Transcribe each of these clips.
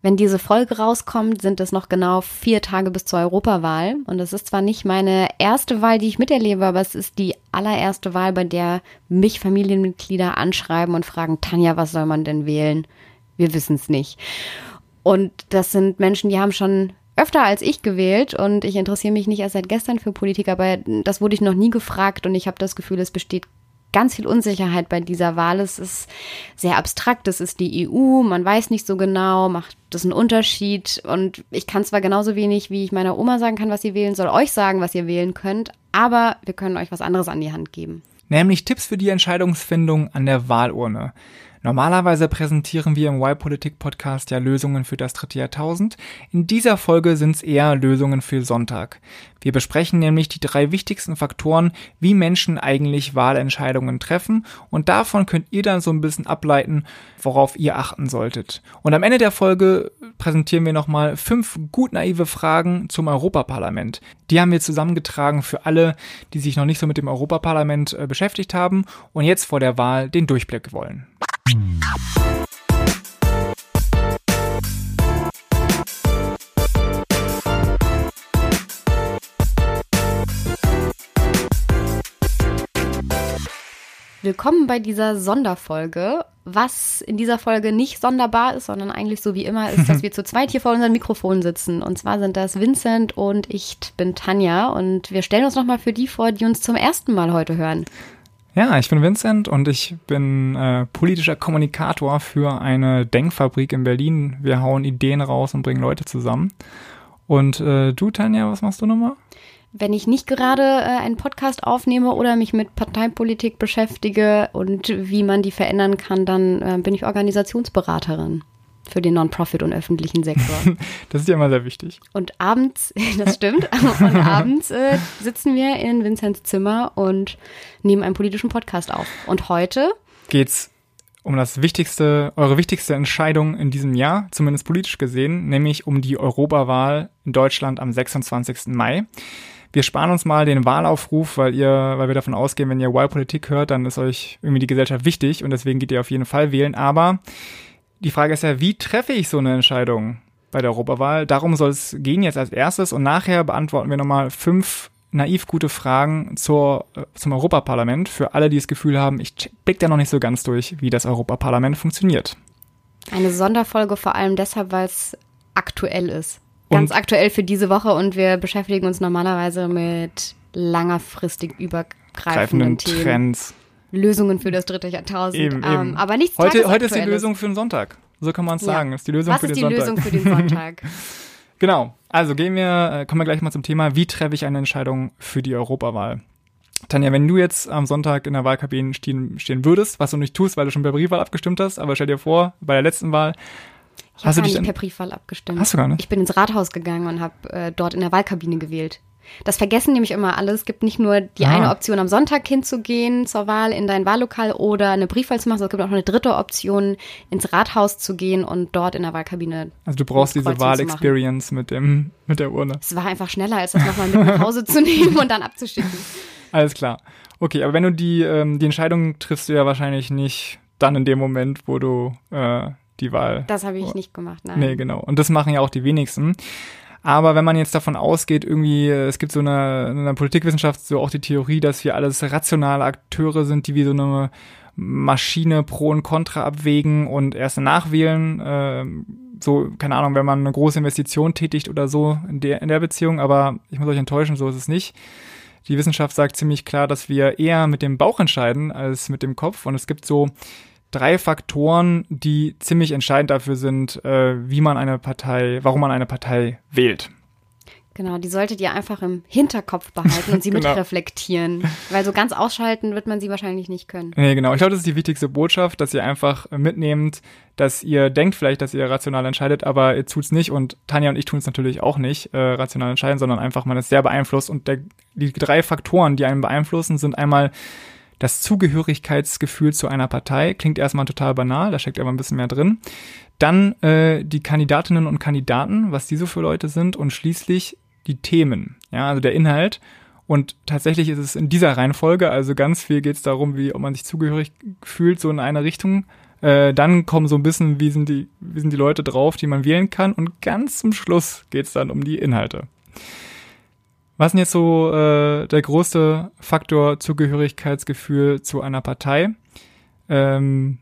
Wenn diese Folge rauskommt, sind es noch genau vier Tage bis zur Europawahl. Und es ist zwar nicht meine erste Wahl, die ich miterlebe, aber es ist die allererste Wahl, bei der mich Familienmitglieder anschreiben und fragen, Tanja, was soll man denn wählen? Wir wissen es nicht. Und das sind Menschen, die haben schon öfter als ich gewählt und ich interessiere mich nicht erst seit gestern für Politik, aber das wurde ich noch nie gefragt und ich habe das Gefühl, es besteht ganz viel Unsicherheit bei dieser Wahl. Es ist sehr abstrakt. Es ist die EU. Man weiß nicht so genau, macht das einen Unterschied. Und ich kann zwar genauso wenig, wie ich meiner Oma sagen kann, was sie wählen soll, euch sagen, was ihr wählen könnt, aber wir können euch was anderes an die Hand geben. Nämlich Tipps für die Entscheidungsfindung an der Wahlurne. Normalerweise präsentieren wir im Y-Politik-Podcast ja Lösungen für das dritte Jahrtausend. In dieser Folge sind es eher Lösungen für Sonntag. Wir besprechen nämlich die drei wichtigsten Faktoren, wie Menschen eigentlich Wahlentscheidungen treffen und davon könnt ihr dann so ein bisschen ableiten, worauf ihr achten solltet. Und am Ende der Folge präsentieren wir nochmal fünf gut naive Fragen zum Europaparlament. Die haben wir zusammengetragen für alle, die sich noch nicht so mit dem Europaparlament äh, beschäftigt haben und jetzt vor der Wahl den Durchblick wollen. Willkommen bei dieser Sonderfolge. Was in dieser Folge nicht sonderbar ist, sondern eigentlich so wie immer ist, dass wir zu zweit hier vor unseren Mikrofonen sitzen. Und zwar sind das Vincent und ich bin Tanja. Und wir stellen uns nochmal für die vor, die uns zum ersten Mal heute hören. Ja, ich bin Vincent und ich bin äh, politischer Kommunikator für eine Denkfabrik in Berlin. Wir hauen Ideen raus und bringen Leute zusammen. Und äh, du, Tanja, was machst du nochmal? Wenn ich nicht gerade äh, einen Podcast aufnehme oder mich mit Parteipolitik beschäftige und wie man die verändern kann, dann äh, bin ich Organisationsberaterin für den Non-Profit und öffentlichen Sektor. Das ist ja immer sehr wichtig. Und abends, das stimmt, und abends äh, sitzen wir in Vinzents Zimmer und nehmen einen politischen Podcast auf. Und heute geht's um das wichtigste, eure wichtigste Entscheidung in diesem Jahr, zumindest politisch gesehen, nämlich um die Europawahl in Deutschland am 26. Mai. Wir sparen uns mal den Wahlaufruf, weil ihr, weil wir davon ausgehen, wenn ihr Wahlpolitik hört, dann ist euch irgendwie die Gesellschaft wichtig und deswegen geht ihr auf jeden Fall wählen. Aber die Frage ist ja, wie treffe ich so eine Entscheidung bei der Europawahl? Darum soll es gehen jetzt als erstes und nachher beantworten wir nochmal fünf naiv gute Fragen zur, äh, zum Europaparlament für alle, die das Gefühl haben, ich blick da noch nicht so ganz durch, wie das Europaparlament funktioniert. Eine Sonderfolge vor allem deshalb, weil es aktuell ist. Ganz und aktuell für diese Woche und wir beschäftigen uns normalerweise mit langerfristig übergreifenden Themen. Trends. Lösungen für das dritte Jahrtausend. Eben, ähm, eben. Aber nichts heute, heute ist die Lösung für den Sonntag. So kann man es ja. sagen. Ist die Lösung Was für den Sonntag. Ist die Lösung für den Sonntag? genau. Also gehen wir, äh, kommen wir gleich mal zum Thema, wie treffe ich eine Entscheidung für die Europawahl? Tanja, wenn du jetzt am Sonntag in der Wahlkabine stehen, stehen würdest, was du nicht tust, weil du schon per Briefwahl abgestimmt hast, aber stell dir vor, bei der letzten Wahl ich habe gar nicht per Briefwahl abgestimmt. Hast du gar nicht? Ich bin ins Rathaus gegangen und habe äh, dort in der Wahlkabine gewählt. Das vergessen nämlich immer alle. Es gibt nicht nur die ah. eine Option, am Sonntag hinzugehen zur Wahl in dein Wahllokal oder eine Briefwahl zu machen, sondern es gibt auch noch eine dritte Option, ins Rathaus zu gehen und dort in der Wahlkabine. Also du brauchst diese Wahlexperience mit dem mit der Urne. Es war einfach schneller, als das nochmal mit nach Hause zu nehmen und dann abzuschicken. Alles klar. Okay, aber wenn du die ähm, die Entscheidung triffst, du ja wahrscheinlich nicht dann in dem Moment, wo du äh, die Wahl. Das habe ich nicht gemacht, nein. Nee, genau. Und das machen ja auch die wenigsten. Aber wenn man jetzt davon ausgeht, irgendwie, es gibt so eine, in der Politikwissenschaft so auch die Theorie, dass wir alles rationale Akteure sind, die wie so eine Maschine Pro und Contra abwägen und erst nachwählen. Äh, so, keine Ahnung, wenn man eine große Investition tätigt oder so in der, in der Beziehung, aber ich muss euch enttäuschen, so ist es nicht. Die Wissenschaft sagt ziemlich klar, dass wir eher mit dem Bauch entscheiden als mit dem Kopf. Und es gibt so drei Faktoren, die ziemlich entscheidend dafür sind, äh, wie man eine Partei, warum man eine Partei wählt. Genau, die solltet ihr einfach im Hinterkopf behalten und sie genau. mitreflektieren. Weil so ganz ausschalten wird man sie wahrscheinlich nicht können. Nee, genau. Ich glaube, das ist die wichtigste Botschaft, dass ihr einfach mitnehmt, dass ihr denkt vielleicht, dass ihr rational entscheidet, aber ihr tut's nicht. Und Tanja und ich tun es natürlich auch nicht, äh, rational entscheiden, sondern einfach, man ist sehr beeinflusst. Und der, die drei Faktoren, die einen beeinflussen, sind einmal das Zugehörigkeitsgefühl zu einer Partei klingt erstmal total banal, da steckt aber ein bisschen mehr drin. Dann äh, die Kandidatinnen und Kandidaten, was die so für Leute sind und schließlich die Themen, ja, also der Inhalt. Und tatsächlich ist es in dieser Reihenfolge, also ganz viel geht es darum, wie ob man sich zugehörig fühlt, so in eine Richtung Äh, dann kommen so ein bisschen, wie sind, die, wie sind die Leute drauf, die man wählen kann. Und ganz zum Schluss geht's dann um die Inhalte. Was ist denn jetzt so äh, der größte Faktor Zugehörigkeitsgefühl zu einer Partei? Ähm,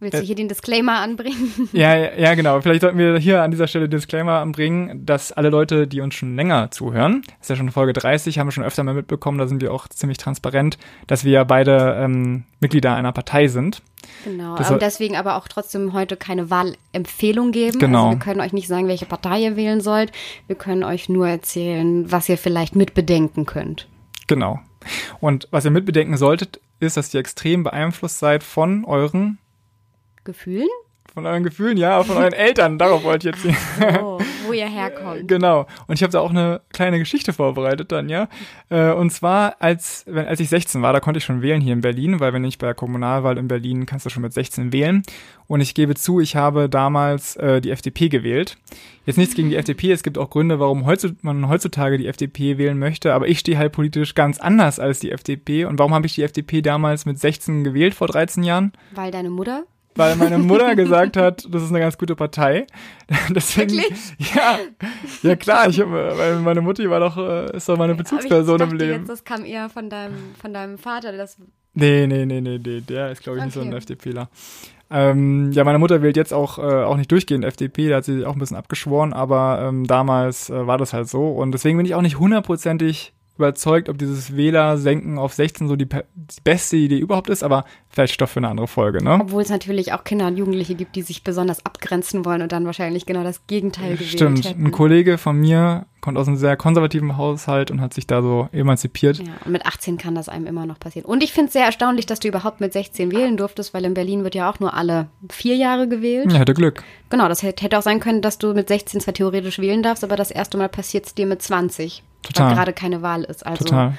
Willst du äh, hier den Disclaimer anbringen? Ja, ja, genau. Vielleicht sollten wir hier an dieser Stelle den Disclaimer anbringen, dass alle Leute, die uns schon länger zuhören, ist ja schon Folge 30, haben wir schon öfter mal mitbekommen, da sind wir auch ziemlich transparent, dass wir ja beide ähm, Mitglieder einer Partei sind. Genau, das und deswegen aber auch trotzdem heute keine Wahlempfehlung geben. Genau. Also wir können euch nicht sagen, welche Partei ihr wählen sollt. Wir können euch nur erzählen, was ihr vielleicht mitbedenken könnt. Genau. Und was ihr mitbedenken solltet, ist, dass ihr extrem beeinflusst seid von euren Gefühlen? Von euren Gefühlen, ja, von euren Eltern. Darauf wollte ich jetzt hier. Oh, wo ihr herkommt. Genau. Und ich habe da auch eine kleine Geschichte vorbereitet dann, ja. Äh, und zwar, als, wenn, als ich 16 war, da konnte ich schon wählen hier in Berlin, weil wenn ich bei der Kommunalwahl in Berlin kannst du schon mit 16 wählen. Und ich gebe zu, ich habe damals äh, die FDP gewählt. Jetzt nichts gegen die FDP, es gibt auch Gründe, warum man heutzutage die FDP wählen möchte, aber ich stehe halt politisch ganz anders als die FDP. Und warum habe ich die FDP damals mit 16 gewählt vor 13 Jahren? Weil deine Mutter weil meine Mutter gesagt hat, das ist eine ganz gute Partei. Deswegen, Wirklich? Ja, ja klar, ich, weil meine Mutti war doch, äh, ist doch meine Bezugsperson im Leben. Jetzt, das kam eher von deinem, von deinem Vater, das. Nee, nee, nee, nee, nee, der ist, glaube ich, okay. nicht so ein FDPler. Ähm, ja, meine Mutter wählt jetzt auch, äh, auch nicht durchgehend FDP, da hat sie sich auch ein bisschen abgeschworen, aber ähm, damals äh, war das halt so. Und deswegen bin ich auch nicht hundertprozentig überzeugt, ob dieses Wähler-Senken auf 16 so die, die, beste Idee überhaupt ist, aber vielleicht Stoff für eine andere Folge, ne? Obwohl es natürlich auch Kinder und Jugendliche gibt, die sich besonders abgrenzen wollen und dann wahrscheinlich genau das Gegenteil gewählt Stimmt. Hätten. Ein Kollege von mir kommt aus einem sehr konservativen Haushalt und hat sich da so emanzipiert. Ja, und mit 18 kann das einem immer noch passieren. Und ich finde es sehr erstaunlich, dass du überhaupt mit 16 wählen durftest, weil in Berlin wird ja auch nur alle vier Jahre gewählt. Ja, hatte Glück. Genau, das hätte auch sein können, dass du mit 16 zwar theoretisch wählen darfst, aber das erste Mal passiert es dir mit 20. Total. Weil gerade keine Wahl ist. Also Total.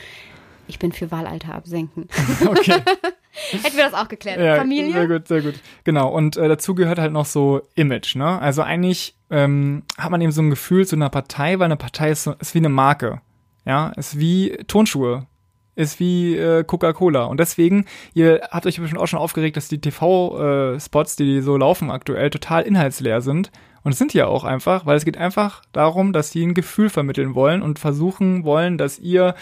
ich bin für Wahlalter absenken. Okay. Hätten wir das auch geklärt. Ja, Familie? Sehr gut, sehr gut. Genau. Und äh, dazu gehört halt noch so Image, ne? Also eigentlich ähm, hat man eben so ein Gefühl zu einer Partei, weil eine Partei ist, so, ist wie eine Marke. Ja, ist wie Tonschuhe. Ist wie äh, Coca-Cola. Und deswegen, ihr habt euch bestimmt auch schon aufgeregt, dass die TV-Spots, äh, die so laufen aktuell, total inhaltsleer sind. Und es sind ja auch einfach, weil es geht einfach darum, dass sie ein Gefühl vermitteln wollen und versuchen wollen, dass ihr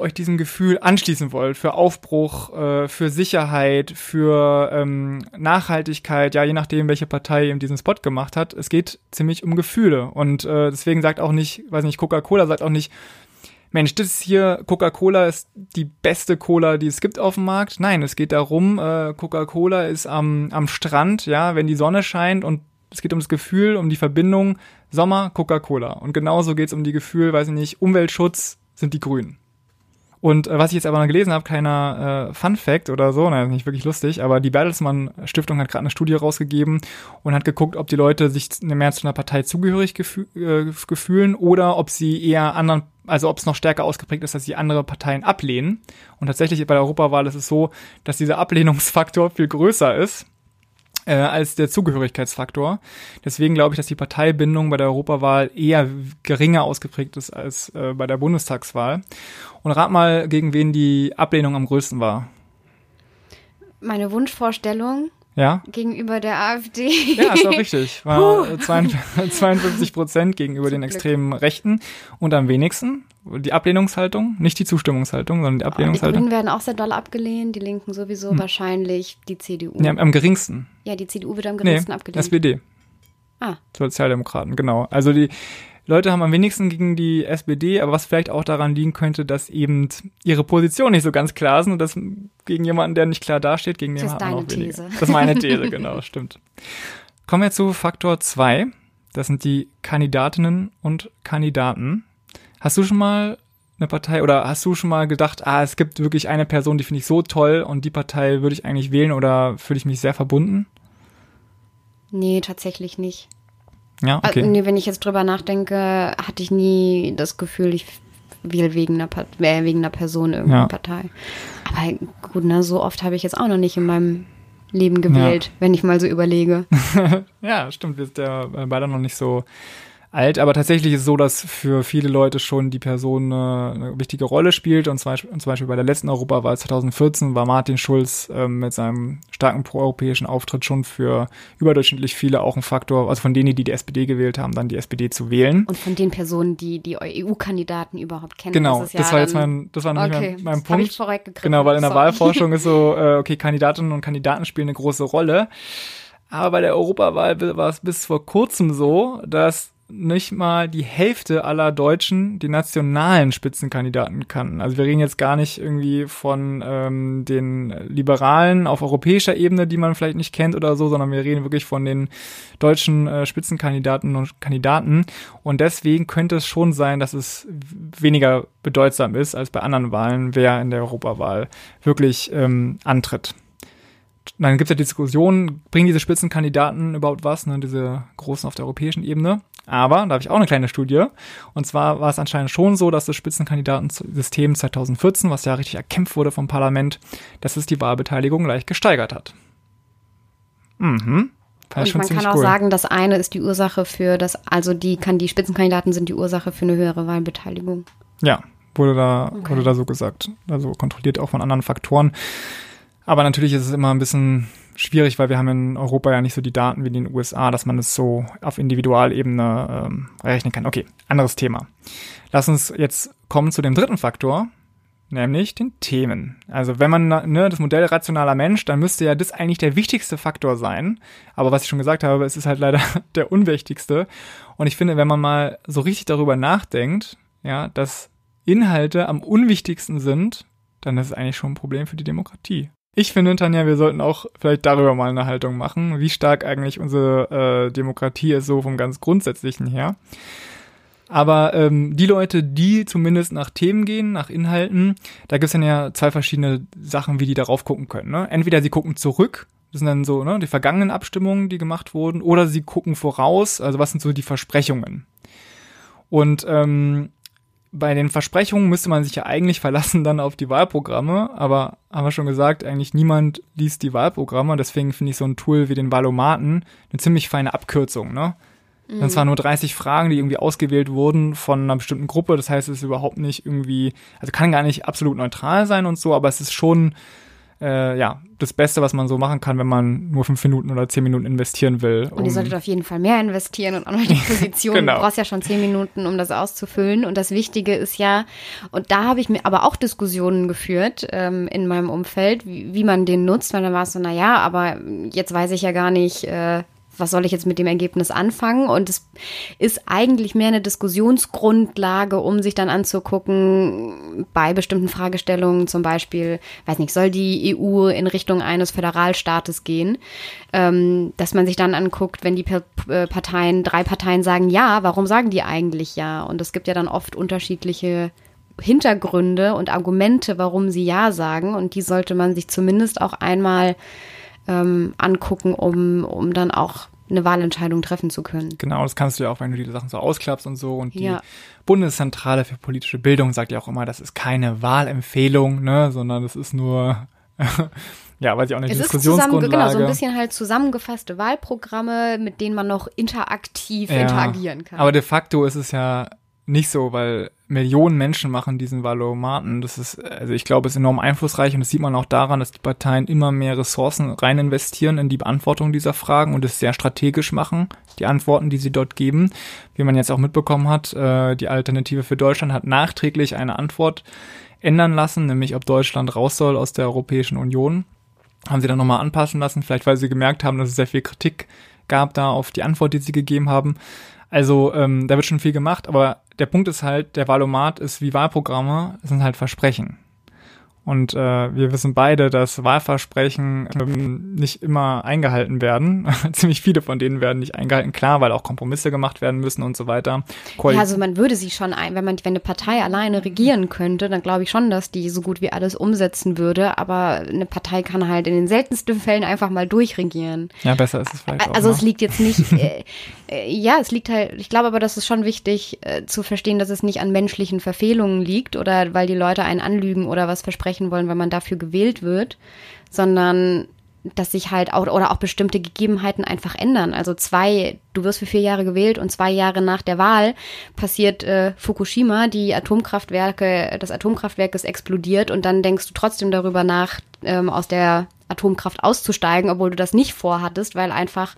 euch diesem Gefühl anschließen wollt, für Aufbruch, äh, für Sicherheit, für ähm, Nachhaltigkeit, ja, je nachdem, welche Partei eben diesen Spot gemacht hat. Es geht ziemlich um Gefühle. Und äh, deswegen sagt auch nicht, weiß nicht, Coca-Cola sagt auch nicht, Mensch, das ist hier, Coca-Cola ist die beste Cola, die es gibt auf dem Markt. Nein, es geht darum, äh, Coca-Cola ist am, am Strand, ja, wenn die Sonne scheint und es geht um das Gefühl, um die Verbindung Sommer, Coca-Cola. Und genauso geht es um die Gefühl, weiß ich nicht, Umweltschutz sind die Grünen. Und äh, was ich jetzt aber noch gelesen habe, keiner äh, Fun Fact oder so, nein, nicht wirklich lustig, aber die Bertelsmann Stiftung hat gerade eine Studie rausgegeben und hat geguckt, ob die Leute sich mehr zu einer Partei zugehörig gefü äh, gefühlen oder ob sie eher anderen, also ob es noch stärker ausgeprägt ist, dass sie andere Parteien ablehnen. Und tatsächlich bei der Europawahl ist es so, dass dieser Ablehnungsfaktor viel größer ist äh, als der Zugehörigkeitsfaktor. Deswegen glaube ich, dass die Parteibindung bei der Europawahl eher geringer ausgeprägt ist als äh, bei der Bundestagswahl. Und rat mal, gegen wen die Ablehnung am größten war. Meine Wunschvorstellung ja? gegenüber der AfD. Ja, ist auch richtig. War 52 Prozent gegenüber Zum den extremen. Rechten und am wenigsten die Ablehnungshaltung, nicht die Zustimmungshaltung, sondern die Ablehnungshaltung. Die Grünen werden auch sehr doll abgelehnt, die Linken sowieso, hm. wahrscheinlich die CDU. Ja, am geringsten. Ja, die CDU wird am geringsten nee, abgelehnt. SPD. Ah. Sozialdemokraten, genau. Also die Leute haben am wenigsten gegen die SPD, aber was vielleicht auch daran liegen könnte, dass eben ihre Position nicht so ganz klar sind und dass gegen jemanden, der nicht klar dasteht, gegen den hat man auch weniger. These. Das ist meine These, genau, stimmt. Kommen wir zu Faktor 2. Das sind die Kandidatinnen und Kandidaten. Hast du schon mal eine Partei oder hast du schon mal gedacht, ah, es gibt wirklich eine Person, die finde ich so toll und die Partei würde ich eigentlich wählen oder fühle ich mich sehr verbunden? Nee, tatsächlich nicht. Ja, okay. Also, nee, wenn ich jetzt drüber nachdenke, hatte ich nie das Gefühl, ich wähle wegen einer, äh, wegen einer Person irgendeine ja. Partei. Aber gut, ne, so oft habe ich jetzt auch noch nicht in meinem Leben gewählt, ja. wenn ich mal so überlege. ja, stimmt. Wir sind ja beide noch nicht so alt, aber tatsächlich ist es so, dass für viele Leute schon die Person eine, eine wichtige Rolle spielt und zum, Beispiel, und zum Beispiel bei der letzten Europawahl 2014 war Martin Schulz ähm, mit seinem starken proeuropäischen Auftritt schon für überdurchschnittlich viele auch ein Faktor, also von denen, die die SPD gewählt haben, dann die SPD zu wählen. Und von den Personen, die die EU-Kandidaten überhaupt kennen. Genau, das, das war jetzt mein, das war nämlich okay, mein, mein Punkt. Genau, weil in der Sorry. Wahlforschung ist so, äh, okay, Kandidatinnen und Kandidaten spielen eine große Rolle. Aber bei der Europawahl war es bis vor kurzem so, dass nicht mal die Hälfte aller Deutschen die nationalen Spitzenkandidaten kannten. Also wir reden jetzt gar nicht irgendwie von ähm, den Liberalen auf europäischer Ebene, die man vielleicht nicht kennt oder so, sondern wir reden wirklich von den deutschen äh, Spitzenkandidaten und Kandidaten. Und deswegen könnte es schon sein, dass es weniger bedeutsam ist als bei anderen Wahlen, wer in der Europawahl wirklich ähm, antritt dann gibt es ja die Diskussion, bringen diese Spitzenkandidaten überhaupt was, ne, diese großen auf der europäischen Ebene. Aber da habe ich auch eine kleine Studie. Und zwar war es anscheinend schon so, dass das Spitzenkandidatensystem 2014, was ja richtig erkämpft wurde vom Parlament, dass es die Wahlbeteiligung leicht gesteigert hat. Mhm. Und man kann auch cool. sagen, das eine ist die Ursache für das, also die kann die Spitzenkandidaten sind die Ursache für eine höhere Wahlbeteiligung. Ja, wurde da, okay. wurde da so gesagt. Also kontrolliert auch von anderen Faktoren. Aber natürlich ist es immer ein bisschen schwierig, weil wir haben in Europa ja nicht so die Daten wie in den USA, dass man es so auf Individualebene ähm, errechnen kann. Okay, anderes Thema. Lass uns jetzt kommen zu dem dritten Faktor, nämlich den Themen. Also wenn man ne, das Modell rationaler Mensch, dann müsste ja das eigentlich der wichtigste Faktor sein. Aber was ich schon gesagt habe, es ist halt leider der unwichtigste. Und ich finde, wenn man mal so richtig darüber nachdenkt, ja, dass Inhalte am unwichtigsten sind, dann ist es eigentlich schon ein Problem für die Demokratie. Ich finde, Tanja, wir sollten auch vielleicht darüber mal eine Haltung machen, wie stark eigentlich unsere äh, Demokratie ist, so vom ganz Grundsätzlichen her. Aber ähm, die Leute, die zumindest nach Themen gehen, nach Inhalten, da gibt es dann ja zwei verschiedene Sachen, wie die darauf gucken können. Ne? Entweder sie gucken zurück, das sind dann so ne, die vergangenen Abstimmungen, die gemacht wurden, oder sie gucken voraus, also was sind so die Versprechungen. Und ähm, bei den Versprechungen müsste man sich ja eigentlich verlassen dann auf die Wahlprogramme, aber haben wir schon gesagt, eigentlich niemand liest die Wahlprogramme, deswegen finde ich so ein Tool wie den Valomaten eine ziemlich feine Abkürzung, ne? Mhm. Dann zwar nur 30 Fragen, die irgendwie ausgewählt wurden von einer bestimmten Gruppe, das heißt, es ist überhaupt nicht irgendwie, also kann gar nicht absolut neutral sein und so, aber es ist schon äh, ja, das Beste, was man so machen kann, wenn man nur fünf Minuten oder zehn Minuten investieren will. Um und ihr solltet auf jeden Fall mehr investieren und auch noch die Position. genau. Du brauchst ja schon zehn Minuten, um das auszufüllen. Und das Wichtige ist ja, und da habe ich mir aber auch Diskussionen geführt ähm, in meinem Umfeld, wie, wie man den nutzt, weil dann war es so, na ja, aber jetzt weiß ich ja gar nicht, äh, was soll ich jetzt mit dem Ergebnis anfangen? Und es ist eigentlich mehr eine Diskussionsgrundlage, um sich dann anzugucken, bei bestimmten Fragestellungen zum Beispiel, weiß nicht, soll die EU in Richtung eines Föderalstaates gehen? Ähm, dass man sich dann anguckt, wenn die äh, Parteien, drei Parteien sagen ja, warum sagen die eigentlich ja? Und es gibt ja dann oft unterschiedliche Hintergründe und Argumente, warum sie ja sagen. Und die sollte man sich zumindest auch einmal ähm, angucken, um, um dann auch eine Wahlentscheidung treffen zu können. Genau, das kannst du ja auch, wenn du die Sachen so ausklappst und so. Und die ja. Bundeszentrale für politische Bildung sagt ja auch immer, das ist keine Wahlempfehlung, ne, sondern das ist nur ja, weiß ich auch nicht, es Diskussionsgrundlage. Ist genau, so ein bisschen halt zusammengefasste Wahlprogramme, mit denen man noch interaktiv ja, interagieren kann. Aber de facto ist es ja nicht so, weil Millionen Menschen machen diesen Valomaten. Das ist, also ich glaube, es ist enorm einflussreich und das sieht man auch daran, dass die Parteien immer mehr Ressourcen rein investieren in die Beantwortung dieser Fragen und es sehr strategisch machen, die Antworten, die sie dort geben. Wie man jetzt auch mitbekommen hat, äh, die Alternative für Deutschland hat nachträglich eine Antwort ändern lassen, nämlich ob Deutschland raus soll aus der Europäischen Union. Haben sie dann nochmal anpassen lassen, vielleicht weil sie gemerkt haben, dass es sehr viel Kritik gab da auf die Antwort, die sie gegeben haben. Also ähm, da wird schon viel gemacht, aber der Punkt ist halt, der Wahlomat ist wie Wahlprogramme, sind halt Versprechen. Und äh, wir wissen beide, dass Wahlversprechen ähm, nicht immer eingehalten werden. Ziemlich viele von denen werden nicht eingehalten, klar, weil auch Kompromisse gemacht werden müssen und so weiter. Koal ja, also man würde sie schon ein, wenn man, wenn eine Partei alleine regieren könnte, dann glaube ich schon, dass die so gut wie alles umsetzen würde. Aber eine Partei kann halt in den seltensten Fällen einfach mal durchregieren. Ja, besser ist es vielleicht. Also auch es liegt jetzt nicht. Äh, äh, ja, es liegt halt. Ich glaube aber, das ist schon wichtig äh, zu verstehen, dass es nicht an menschlichen Verfehlungen liegt oder weil die Leute einen anlügen oder was versprechen sprechen wollen, weil man dafür gewählt wird, sondern dass sich halt auch oder auch bestimmte Gegebenheiten einfach ändern. Also zwei, du wirst für vier Jahre gewählt und zwei Jahre nach der Wahl passiert äh, Fukushima, die Atomkraftwerke, das Atomkraftwerk ist explodiert und dann denkst du trotzdem darüber nach, ähm, aus der Atomkraft auszusteigen, obwohl du das nicht vorhattest, weil einfach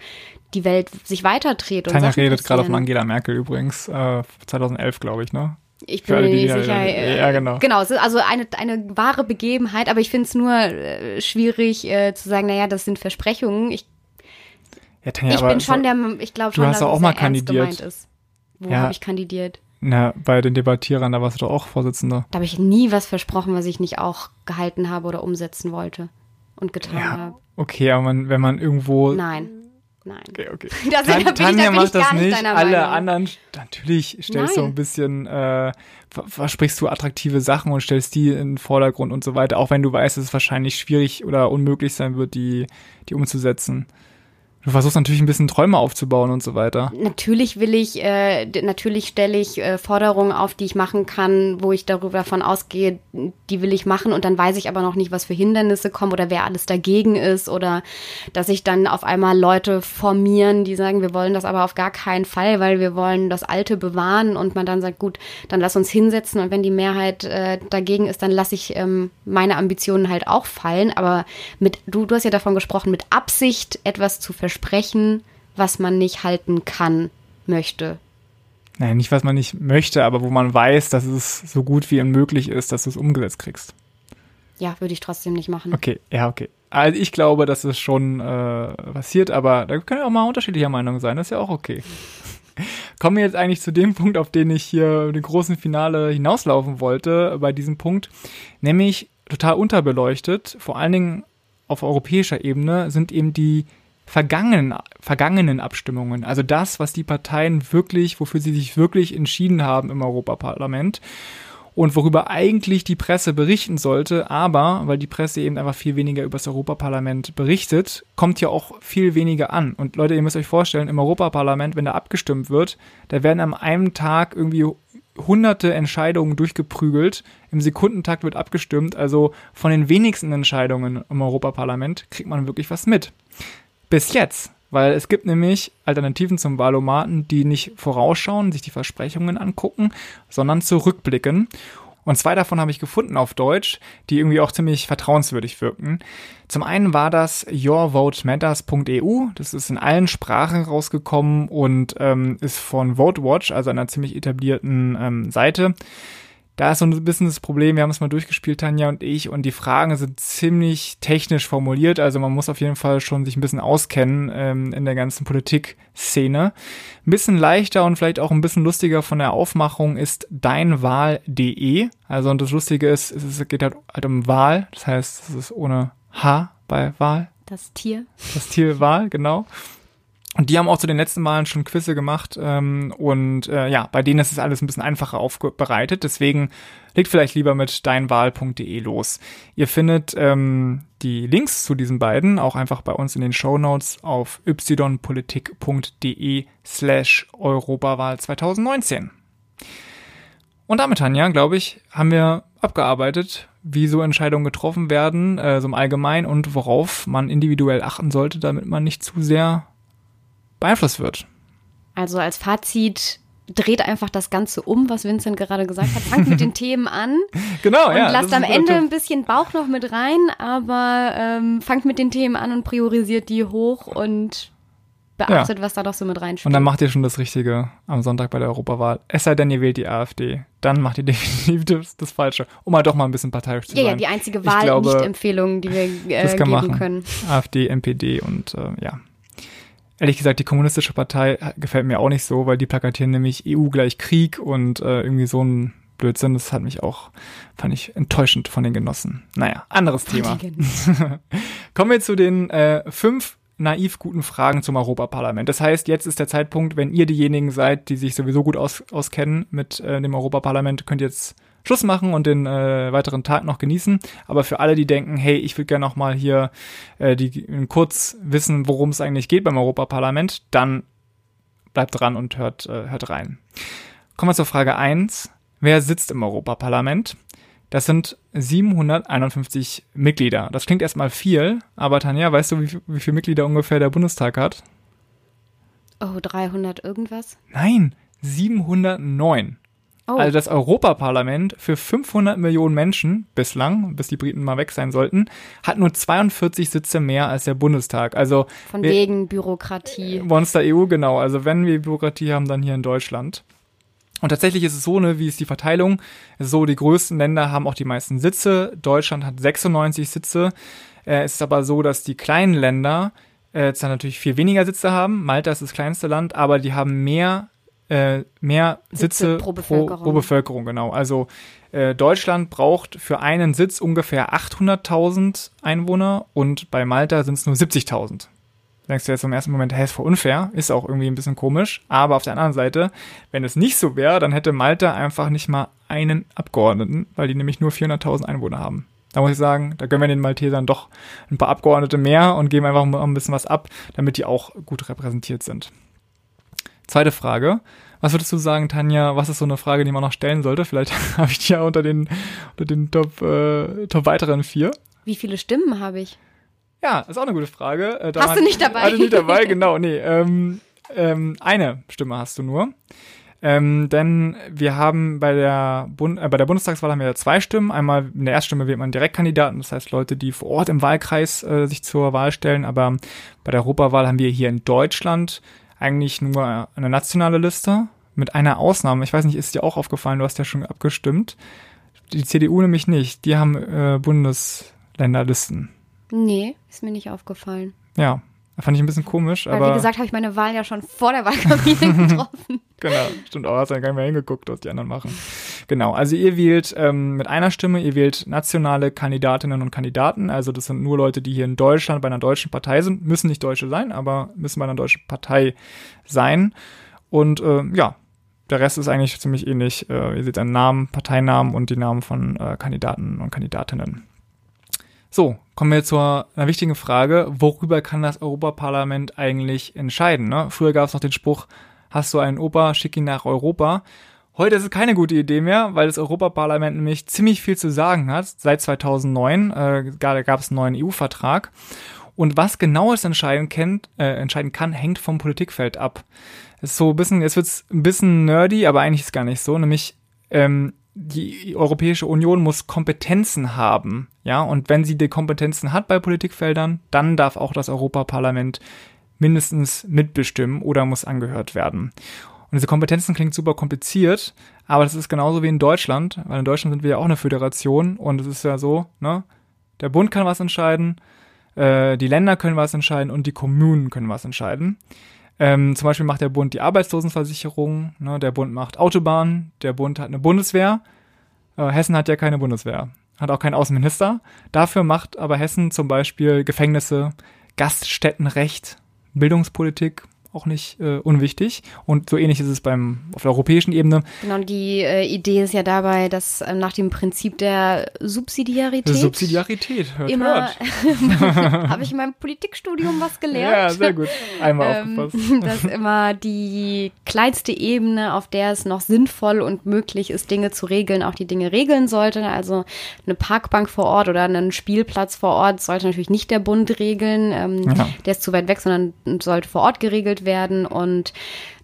die Welt sich weiter dreht. Tanja redet gerade von Angela Merkel übrigens, äh, 2011 glaube ich, ne? Ich bin mir nicht sicher. Äh, ja, genau. Genau, es ist also eine, eine wahre Begebenheit, aber ich finde es nur äh, schwierig äh, zu sagen, naja, das sind Versprechungen. Ich, ja, Tanja, ich bin schon der, ich glaube schon, du hast dass auch mal kandidiert. ist. Wo ja. habe ich kandidiert? Na, bei den Debattierern, da warst du doch auch Vorsitzender. Da habe ich nie was versprochen, was ich nicht auch gehalten habe oder umsetzen wollte und getan ja, habe. Okay, aber man, wenn man irgendwo. Nein. Nein. Okay, okay. Das Tan Tanja ich, macht das nicht. Alle Meinung. anderen, natürlich stellst du ein bisschen, äh, versprichst du attraktive Sachen und stellst die in den Vordergrund und so weiter, auch wenn du weißt, dass es wahrscheinlich schwierig oder unmöglich sein wird, die, die umzusetzen. Du versuchst natürlich ein bisschen Träume aufzubauen und so weiter. Natürlich will ich, äh, natürlich stelle ich äh, Forderungen auf, die ich machen kann, wo ich darüber davon ausgehe, die will ich machen und dann weiß ich aber noch nicht, was für Hindernisse kommen oder wer alles dagegen ist oder dass sich dann auf einmal Leute formieren, die sagen, wir wollen das aber auf gar keinen Fall, weil wir wollen das Alte bewahren und man dann sagt, gut, dann lass uns hinsetzen und wenn die Mehrheit äh, dagegen ist, dann lasse ich ähm, meine Ambitionen halt auch fallen. Aber mit, du, du hast ja davon gesprochen, mit Absicht etwas zu verschieben versprechen, was man nicht halten kann, möchte. Nein, nicht was man nicht möchte, aber wo man weiß, dass es so gut wie unmöglich ist, dass du es umgesetzt kriegst. Ja, würde ich trotzdem nicht machen. Okay, ja, okay. Also ich glaube, dass es schon äh, passiert, aber da können ja auch mal unterschiedlicher Meinung sein, das ist ja auch okay. Kommen wir jetzt eigentlich zu dem Punkt, auf den ich hier den großen Finale hinauslaufen wollte, bei diesem Punkt, nämlich total unterbeleuchtet, vor allen Dingen auf europäischer Ebene, sind eben die vergangenen, vergangenen Abstimmungen, also das, was die Parteien wirklich, wofür sie sich wirklich entschieden haben im Europaparlament und worüber eigentlich die Presse berichten sollte, aber weil die Presse eben einfach viel weniger über das Europaparlament berichtet, kommt ja auch viel weniger an. Und Leute, ihr müsst euch vorstellen, im Europaparlament, wenn da abgestimmt wird, da werden am einem Tag irgendwie hunderte Entscheidungen durchgeprügelt, im Sekundentakt wird abgestimmt, also von den wenigsten Entscheidungen im Europaparlament kriegt man wirklich was mit. Bis jetzt. Weil es gibt nämlich Alternativen zum Wahlomaten, die nicht vorausschauen, sich die Versprechungen angucken, sondern zurückblicken. Und zwei davon habe ich gefunden auf Deutsch, die irgendwie auch ziemlich vertrauenswürdig wirken. Zum einen war das yourvotematters.eu. Das ist in allen Sprachen rausgekommen und ähm, ist von VoteWatch, also einer ziemlich etablierten ähm, Seite da ist so ein bisschen das Problem, wir haben es mal durchgespielt, Tanja und ich, und die Fragen sind ziemlich technisch formuliert. Also man muss auf jeden Fall schon sich ein bisschen auskennen ähm, in der ganzen Politik-Szene. Ein bisschen leichter und vielleicht auch ein bisschen lustiger von der Aufmachung ist deinwahl.de. Also und das Lustige ist, es geht halt, halt um Wahl, das heißt, es ist ohne H bei Wahl. Das Tier. Das Tier Wahl, genau. Und die haben auch zu den letzten Malen schon Quizze gemacht ähm, und äh, ja, bei denen ist es alles ein bisschen einfacher aufbereitet. Deswegen legt vielleicht lieber mit deinwahl.de los. Ihr findet ähm, die Links zu diesen beiden auch einfach bei uns in den Show Notes auf ypolitik.de slash Europawahl 2019. Und damit, Tanja, glaube ich, haben wir abgearbeitet, wie so Entscheidungen getroffen werden, äh, so im Allgemeinen und worauf man individuell achten sollte, damit man nicht zu sehr beeinflusst wird. Also als Fazit dreht einfach das Ganze um, was Vincent gerade gesagt hat. Fangt mit den Themen an. Genau, und ja. Und lasst am Ende ein bisschen Bauch noch mit rein, aber ähm, fangt mit den Themen an und priorisiert die hoch und beachtet, ja. was da doch so mit reinspielt. Und dann macht ihr schon das Richtige am Sonntag bei der Europawahl. Es sei denn, ihr wählt die AfD. Dann macht ihr definitiv das, das Falsche, um mal doch mal ein bisschen parteiisch zu ja, sein. Ja, die einzige Wahl-Nicht-Empfehlung, die wir äh, geben machen. können. AfD, NPD und äh, ja, Ehrlich gesagt, die kommunistische Partei gefällt mir auch nicht so, weil die plakatieren nämlich EU gleich Krieg und äh, irgendwie so ein Blödsinn. Das hat mich auch, fand ich enttäuschend von den Genossen. Naja, anderes Thema. Kommen wir zu den äh, fünf naiv guten Fragen zum Europaparlament. Das heißt, jetzt ist der Zeitpunkt, wenn ihr diejenigen seid, die sich sowieso gut aus, auskennen mit äh, dem Europaparlament, könnt ihr jetzt Schluss machen und den äh, weiteren Tag noch genießen. Aber für alle, die denken, hey, ich würde gerne noch mal hier äh, die, kurz wissen, worum es eigentlich geht beim Europaparlament, dann bleibt dran und hört, äh, hört rein. Kommen wir zur Frage eins: Wer sitzt im Europaparlament? Das sind 751 Mitglieder. Das klingt erstmal viel, aber Tanja, weißt du, wie, wie viele Mitglieder ungefähr der Bundestag hat? Oh, 300 irgendwas? Nein, 709. Oh, Also das Europaparlament für 500 Millionen Menschen bislang, bis die Briten mal weg sein sollten, hat nur 42 Sitze mehr als der Bundestag. Also von wir- wegen Bürokratie. Monster EU, genau. Also wenn wir Bürokratie haben, dann hier in Deutschland. Und tatsächlich ist es so, ne, wie ist die Verteilung? So, die größten Länder haben auch die meisten Sitze. Deutschland hat 96 Sitze. Äh, es ist aber so, dass die kleinen Länder äh, jetzt dann natürlich viel weniger Sitze haben. Malta ist das kleinste Land, aber die haben mehr, äh, mehr Sitze, Sitze pro Bevölkerung. pro Bevölkerung, genau. Also äh, Deutschland braucht für einen Sitz ungefähr 800.000 Einwohner und bei Malta sind es nur 70.000 denkst du jetzt im ersten Moment, hey, ist voll unfair, ist auch irgendwie ein bisschen komisch. Aber auf der anderen Seite, wenn es nicht so wäre, dann hätte Malta einfach nicht mal einen Abgeordneten, weil die nämlich nur 400.000 Einwohner haben. Da muss ich sagen, da gönnen wir den Maltesern doch ein paar Abgeordnete mehr und geben einfach mal ein bisschen was ab, damit die auch gut repräsentiert sind. Zweite Frage. Was würdest du sagen, Tanja, was ist so eine Frage, die man noch stellen sollte? Vielleicht habe ich die ja unter den, unter den Top, äh, Top weiteren vier. Wie viele Stimmen habe ich? Ja, ist auch eine gute Frage. Äh, Hast du nicht dabei? Hatte nicht dabei, genau, nee. Ähm, ähm, eine Stimme hast du nur. Ähm, denn wir haben bei der, Bund äh, bei der Bundestagswahl haben wir ja zwei Stimmen. Einmal in der Erststimme wählt man Direktkandidaten, das heißt Leute, die vor Ort im Wahlkreis äh, sich zur Wahl stellen. Aber bei der Europawahl haben wir hier in Deutschland eigentlich nur eine nationale Liste mit einer Ausnahme. Ich weiß nicht, ist dir auch aufgefallen, du hast ja schon abgestimmt. Die CDU nämlich nicht. Die haben äh, Bundesländerlisten. Nee, ist mir nicht aufgefallen. Ja, fand ich ein bisschen komisch, Weil, aber wie gesagt, habe ich meine Wahl ja schon vor der Wahlkabine getroffen. genau, stimmt auch, hast ja gar nicht mehr hingeguckt, was die anderen machen. Genau, also ihr wählt ähm, mit einer Stimme, ihr wählt nationale Kandidatinnen und Kandidaten, also das sind nur Leute, die hier in Deutschland bei einer deutschen Partei sind, müssen nicht Deutsche sein, aber müssen bei einer deutschen Partei sein und äh, ja, der Rest ist eigentlich ziemlich ähnlich. Äh, ihr seht einen Namen, Parteinamen und die Namen von äh, Kandidaten und Kandidatinnen. So, kommen wir zu einer wichtigen Frage. Worüber kann das Europaparlament eigentlich entscheiden? Ne? Früher gab es noch den Spruch, hast du einen Opa, schick ihn nach Europa. Heute ist es keine gute Idee mehr, weil das Europaparlament nämlich ziemlich viel zu sagen hat. Seit 2009 äh, gab es einen neuen EU-Vertrag. Und was genau es entscheiden, kennt, äh, entscheiden kann, hängt vom Politikfeld ab. Ist so ein bisschen, jetzt wird's ein bisschen nerdy, aber eigentlich ist es gar nicht so. Nämlich ähm, die Europäische Union muss Kompetenzen haben, ja, und wenn sie die Kompetenzen hat bei Politikfeldern, dann darf auch das Europaparlament mindestens mitbestimmen oder muss angehört werden. Und diese Kompetenzen klingt super kompliziert, aber das ist genauso wie in Deutschland, weil in Deutschland sind wir ja auch eine Föderation und es ist ja so, ne, der Bund kann was entscheiden, äh, die Länder können was entscheiden und die Kommunen können was entscheiden. Ähm, zum Beispiel macht der Bund die Arbeitslosenversicherung, ne, der Bund macht Autobahnen, der Bund hat eine Bundeswehr. Äh, Hessen hat ja keine Bundeswehr, hat auch keinen Außenminister. Dafür macht aber Hessen zum Beispiel Gefängnisse, Gaststättenrecht, Bildungspolitik, auch nicht äh, unwichtig. Und so ähnlich ist es beim auf der europäischen Ebene. Genau, die äh, Idee ist ja dabei, dass ähm, nach dem Prinzip der Subsidiarität. Subsidiarität, hört, Immer habe ich in meinem Politikstudium was gelernt. Ja, sehr gut. Einmal ähm, aufgepasst. dass immer die kleinste Ebene, auf der es noch sinnvoll und möglich ist, Dinge zu regeln, auch die Dinge regeln sollte. Also eine Parkbank vor Ort oder einen Spielplatz vor Ort sollte natürlich nicht der Bund regeln. Ähm, Ja. Der ist zu weit weg, sondern sollte vor Ort geregelt werden. Und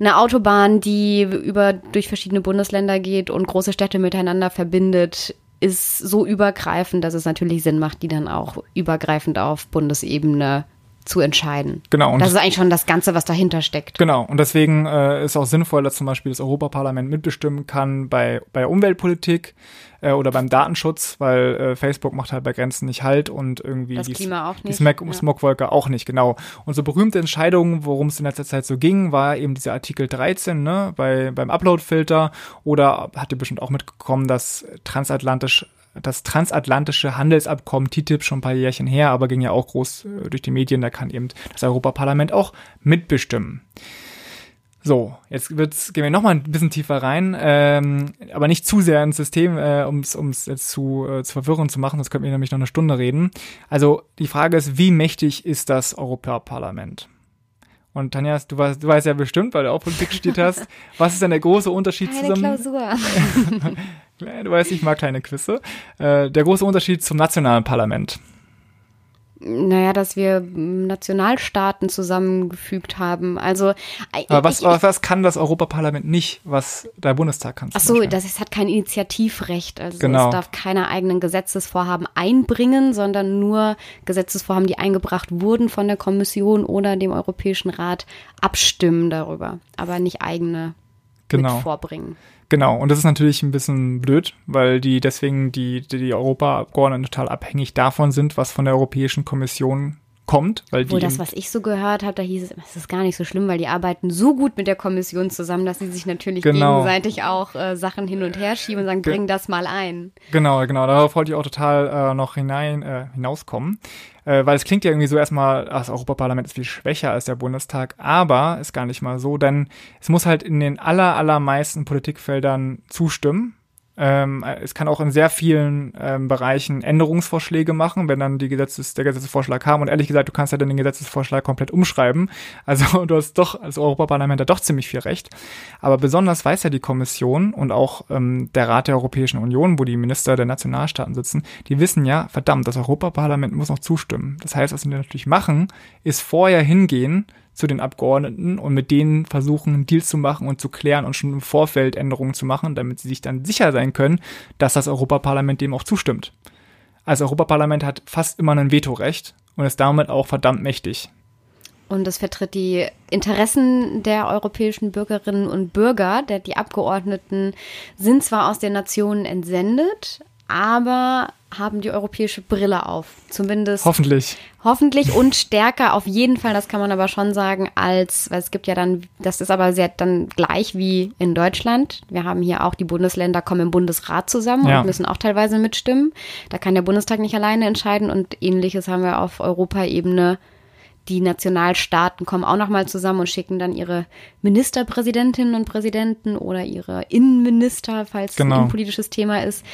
eine Autobahn, die über durch verschiedene Bundesländer geht und große Städte miteinander verbindet, ist so übergreifend, dass es natürlich Sinn macht, die dann auch übergreifend auf Bundesebene zu entscheiden. Genau. Und Das ist eigentlich schon das Ganze, was dahinter steckt. Genau, und deswegen äh, ist auch sinnvoll, dass zum Beispiel das Europaparlament mitbestimmen kann bei, bei Umweltpolitik äh, oder beim Datenschutz, weil äh, Facebook macht halt bei Grenzen nicht halt und irgendwie Das die, Klima auch die Smog, ja. Smogwolke auch nicht, genau. Und so berühmte Entscheidungen, worum es in letzter Zeit so ging, war eben dieser Artikel 13, ne, bei, beim Uploadfilter oder habt ihr bestimmt auch mitbekommen, dass transatlantisch das transatlantische Handelsabkommen TTIP schon ein paar Jährchen her, aber ging ja auch groß äh, durch die Medien, da kann eben das Europaparlament auch mitbestimmen. So, jetzt wird's, gehen wir noch mal ein bisschen tiefer rein, ähm, aber nicht zu sehr ins System, äh, um es jetzt zu, äh, zu verwirren zu machen, sonst könnten wir nämlich noch eine Stunde reden. Also die Frage ist, wie mächtig ist das Europaparlament? Und Tanja, du weißt, du weißt ja bestimmt, weil du auch Politik studiert hast, was ist denn der große Unterschied Keine zusammen? Klausur. du weißt, ich mag kleine Quizze. Äh, der große Unterschied zum nationalen Parlament. Naja, dass wir Nationalstaaten zusammengefügt haben. Also, äh, Aber was, ich, was kann das Europaparlament nicht, was der Bundestag kann? Ach so, das es hat kein Initiativrecht. Also Genau. es darf keine eigenen Gesetzesvorhaben einbringen, sondern nur Gesetzesvorhaben, die eingebracht wurden von der Kommission oder dem Europäischen Rat, abstimmen darüber, aber nicht eigene Genau. mit vorbringen. Genau, und das ist natürlich ein bisschen blöd, weil die deswegen die, die, die Europaabgeordneten total abhängig davon sind, was von der Europäischen Kommission kommt, weil die Obwohl das, was ich so gehört habe, da hieß es, es ist gar nicht so schlimm, weil die arbeiten so gut mit der Kommission zusammen, dass sie sich natürlich Genau. gegenseitig auch äh, Sachen hin und her schieben und sagen, Ge- bring das mal ein. Genau, genau, darauf wollte ich auch total äh, noch hinein, äh, hinauskommen. Äh, weil es klingt ja irgendwie so erstmal, das Europaparlament ist viel schwächer als der Bundestag, aber ist gar nicht mal so, denn es muss halt in den aller, allermeisten Politikfeldern zustimmen. Ähm, es kann auch in sehr vielen ähm, Bereichen Änderungsvorschläge machen, wenn dann die Gesetzes, der Gesetzesvorschlag kam. Und ehrlich gesagt, du kannst ja dann den Gesetzesvorschlag komplett umschreiben. Also du hast doch als Europaparlament da doch ziemlich viel Recht. Aber besonders weiß ja die Kommission und auch ähm, der Rat der Europäischen Union, wo die Minister der Nationalstaaten sitzen, die wissen ja, verdammt, das Europaparlament muss noch zustimmen. Das heißt, was sie natürlich machen, ist vorher hingehen zu den Abgeordneten und mit denen versuchen, einen Deal zu machen und zu klären und schon im Vorfeld Änderungen zu machen, damit sie sich dann sicher sein können, dass das Europaparlament dem auch zustimmt. Also Europaparlament hat fast immer ein Vetorecht und ist damit auch verdammt mächtig. Und es vertritt die Interessen der europäischen Bürgerinnen und Bürger. Der, die Abgeordneten sind zwar aus den Nationen entsendet, aber haben die europäische Brille auf. Zumindest Hoffentlich. hoffentlich und stärker auf jeden Fall, das kann man aber schon sagen, als, weil es gibt ja dann, das ist aber sehr dann gleich wie in Deutschland. Wir haben hier auch die Bundesländer kommen im Bundesrat zusammen Ja. und müssen auch teilweise mitstimmen. Da kann der Bundestag nicht alleine entscheiden und ähnliches haben wir auf Europaebene. Die Nationalstaaten kommen auch nochmal zusammen und schicken dann ihre Ministerpräsidentinnen und Präsidenten oder ihre Innenminister, falls es Genau. ein innenpolitisches Thema ist,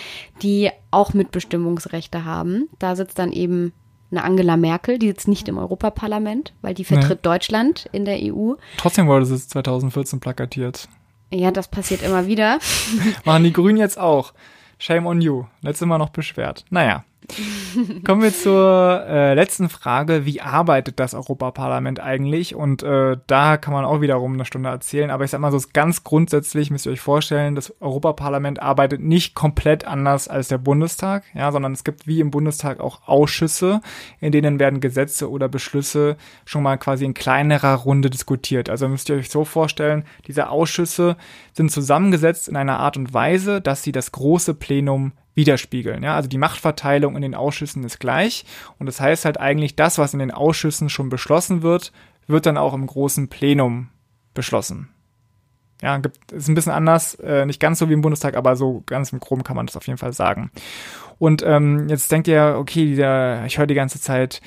die auch Mitbestimmungsrechte haben. Da sitzt dann eben eine Angela Merkel, die sitzt nicht im Europaparlament, weil die vertritt Deutschland in der EU. Trotzdem wurde es 2014 plakatiert. Ja, das passiert immer wieder. Machen die Grünen jetzt auch. Shame on you. Letztes Mal noch beschwert. Naja. Kommen wir zur äh, letzten Frage. Wie arbeitet das Europaparlament eigentlich? Und äh, da kann man auch wiederum eine Stunde erzählen. Aber ich sag mal so ganz grundsätzlich müsst ihr euch vorstellen, das Europaparlament arbeitet nicht komplett anders als der Bundestag, ja, sondern es gibt wie im Bundestag auch Ausschüsse, in denen werden Gesetze oder Beschlüsse schon mal quasi in kleinerer Runde diskutiert. Also müsst ihr euch so vorstellen, diese Ausschüsse sind zusammengesetzt in einer Art und Weise, dass sie das große Plenum widerspiegeln. Ja, also die Machtverteilung in den Ausschüssen ist gleich und das heißt halt eigentlich, das, was in den Ausschüssen schon beschlossen wird, wird dann auch im großen Plenum beschlossen. Ja, gibt, ist ein bisschen anders, äh, nicht ganz so wie im Bundestag, aber so ganz im Groben kann man das auf jeden Fall sagen. Und ähm, jetzt denkt ihr, okay, der, ich höre die ganze Zeit,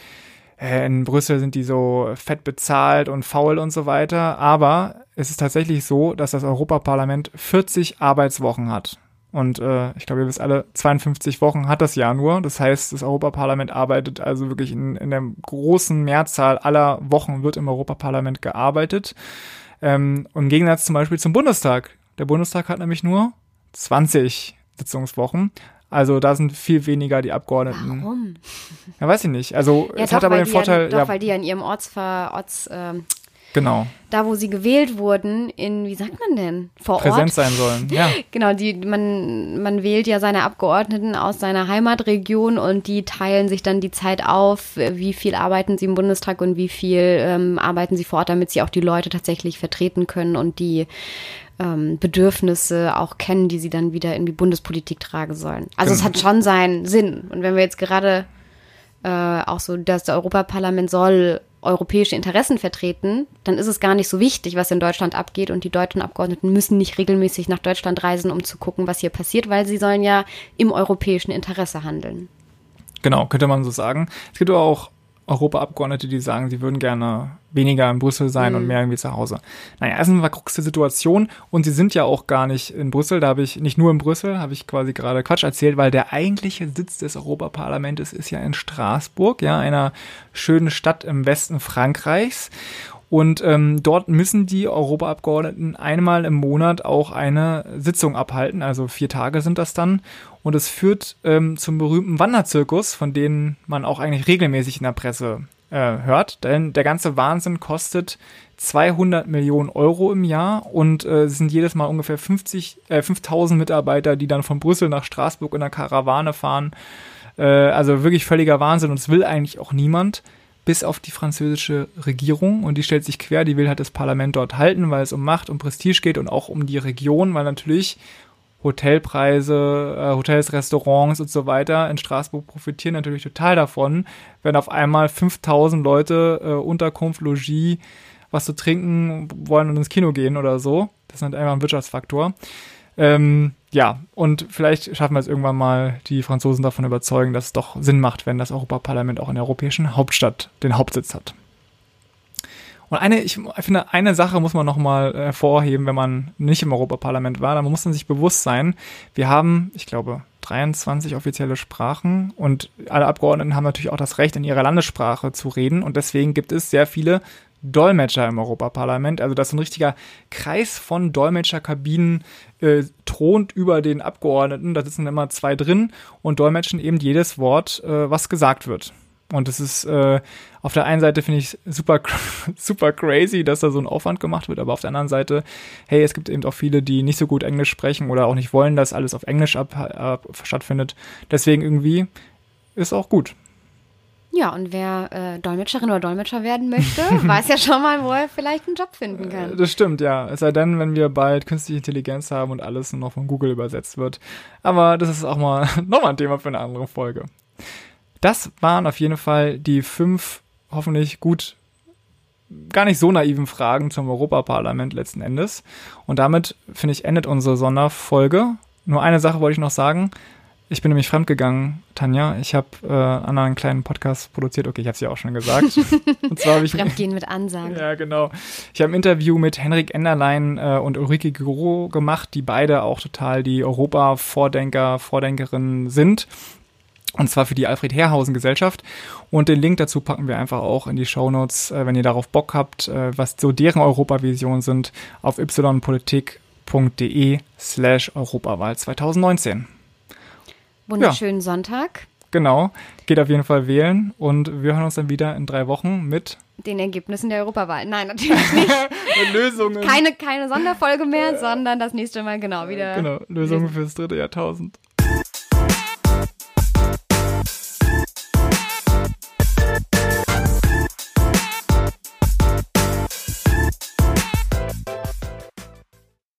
äh, in Brüssel sind die so fett bezahlt und faul und so weiter, aber es ist tatsächlich so, dass das Europaparlament 40 Arbeitswochen hat. Und äh, ich glaube, ihr wisst alle, 52 Wochen hat das Jahr nur. Das heißt, das Europaparlament arbeitet also wirklich in, in der großen Mehrzahl aller Wochen wird im Europaparlament gearbeitet. Ähm, Im Gegensatz zum Beispiel zum Bundestag. Der Bundestag hat nämlich nur 20 Sitzungswochen. Also da sind viel weniger die Abgeordneten. Warum? Ja, weiß ich nicht. Also Ja, es doch, hat aber den Vorteil, ja, doch, ja, weil die ja in ihrem Ortsver, Orts, ähm, genau, da wo sie gewählt wurden, in, wie sagt man denn? Vor präsent Ort? sein sollen. Ja, Genau, die, man, man wählt ja seine Abgeordneten aus seiner Heimatregion und die teilen sich dann die Zeit auf, wie viel arbeiten sie im Bundestag und wie viel ähm, arbeiten sie vor Ort, damit sie auch die Leute tatsächlich vertreten können und die ähm, Bedürfnisse auch kennen, die sie dann wieder in die Bundespolitik tragen sollen. Also es Genau. hat schon seinen Sinn. Und wenn wir jetzt gerade äh, auch so, dass das Europaparlament soll europäische Interessen vertreten, dann ist es gar nicht so wichtig, was in Deutschland abgeht und die deutschen Abgeordneten müssen nicht regelmäßig nach Deutschland reisen, um zu gucken, was hier passiert, weil sie sollen ja im europäischen Interesse handeln. genau, könnte man so sagen. Es gibt aber auch Europaabgeordnete, die sagen, sie würden gerne weniger in Brüssel sein und mehr irgendwie zu Hause. Naja, es ist eine verkruxte Situation und sie sind ja auch gar nicht in Brüssel. Da habe ich, nicht nur in Brüssel, habe ich quasi gerade Quatsch erzählt, weil der eigentliche Sitz des Europaparlamentes ist ja in Straßburg, ja, einer schönen Stadt im Westen Frankreichs. Und ähm, dort müssen die Europaabgeordneten einmal im Monat auch eine Sitzung abhalten, also vier Tage sind das dann. Und es führt ähm, zum berühmten Wanderzirkus, von denen man auch eigentlich regelmäßig in der Presse äh, hört. Denn der ganze Wahnsinn kostet 200 Millionen Euro im Jahr und äh, es sind jedes Mal ungefähr 50, äh, 5000 Mitarbeiter, die dann von Brüssel nach Straßburg in einer Karawane fahren. Äh, also wirklich völliger Wahnsinn und es will eigentlich auch niemand bis auf die französische Regierung und die stellt sich quer, die will halt das Parlament dort halten, weil es um Macht, um Prestige geht und auch um die Region, weil natürlich Hotelpreise, äh, Hotels, Restaurants und so weiter in Straßburg profitieren natürlich total davon, wenn auf einmal 5000 Leute äh, Unterkunft, Logis, was zu trinken wollen und ins Kino gehen oder so. Das ist halt einfach ein Wirtschaftsfaktor. Ähm, ja, und vielleicht schaffen wir es irgendwann mal, die Franzosen davon überzeugen, dass es doch Sinn macht, wenn das Europaparlament auch in der europäischen Hauptstadt den Hauptsitz hat. Und eine, ich finde, eine Sache muss man nochmal hervorheben, wenn man nicht im Europaparlament war. Da muss man sich bewusst sein, wir haben, ich glaube, 23 offizielle Sprachen und alle Abgeordneten haben natürlich auch das Recht, in ihrer Landessprache zu reden. Und deswegen gibt es sehr viele Dolmetscher im Europaparlament. Also dass ein richtiger Kreis von Dolmetscherkabinen äh, thront über den Abgeordneten. Da sitzen immer zwei drin und dolmetschen eben jedes Wort, äh, was gesagt wird. Und das ist äh, auf der einen Seite finde ich super super crazy, dass da so ein Aufwand gemacht wird, aber auf der anderen Seite, hey, es gibt eben auch viele, die nicht so gut Englisch sprechen oder auch nicht wollen, dass alles auf Englisch ab, ab, stattfindet. Deswegen irgendwie ist auch gut. Ja, und wer äh, Dolmetscherin oder Dolmetscher werden möchte, weiß ja schon mal, wo er vielleicht einen Job finden kann. Äh, das stimmt, ja. Es sei denn, wenn wir bald künstliche Intelligenz haben und alles nur noch von Google übersetzt wird. Aber das ist auch mal nochmal ein Thema für eine andere Folge. Das waren auf jeden Fall die fünf hoffentlich gut gar nicht so naiven Fragen zum Europaparlament letzten Endes. Und damit, finde ich, endet unsere Sonderfolge. Nur eine Sache wollte ich noch sagen. Ich bin nämlich fremdgegangen, Tanja. Ich habe äh, einen kleinen Podcast produziert. Okay, ich habe es ja auch schon gesagt. und zwar habe ich Fremdgehen mit Ansagen. Ja, genau. Ich habe ein Interview mit Henrik Enderlein äh, und Ulrike Giro gemacht, die beide auch total die Europa-Vordenker, Vordenkerinnen sind. Und zwar für die Alfred Herrhausen Gesellschaft. Und den Link dazu packen wir einfach auch in die Shownotes, äh, wenn ihr darauf Bock habt, äh, was so deren Europavisionen sind, auf ypolitik.de slash Europawahl 2019. Wunderschönen ja. Sonntag. Genau, geht auf jeden Fall wählen und wir hören uns dann wieder in drei Wochen mit den Ergebnissen der Europawahl. Nein, natürlich nicht. Lösungen. Keine, keine Sonderfolge mehr, sondern das nächste Mal genau wieder. Genau, Lösungen fürs dritte Jahrtausend.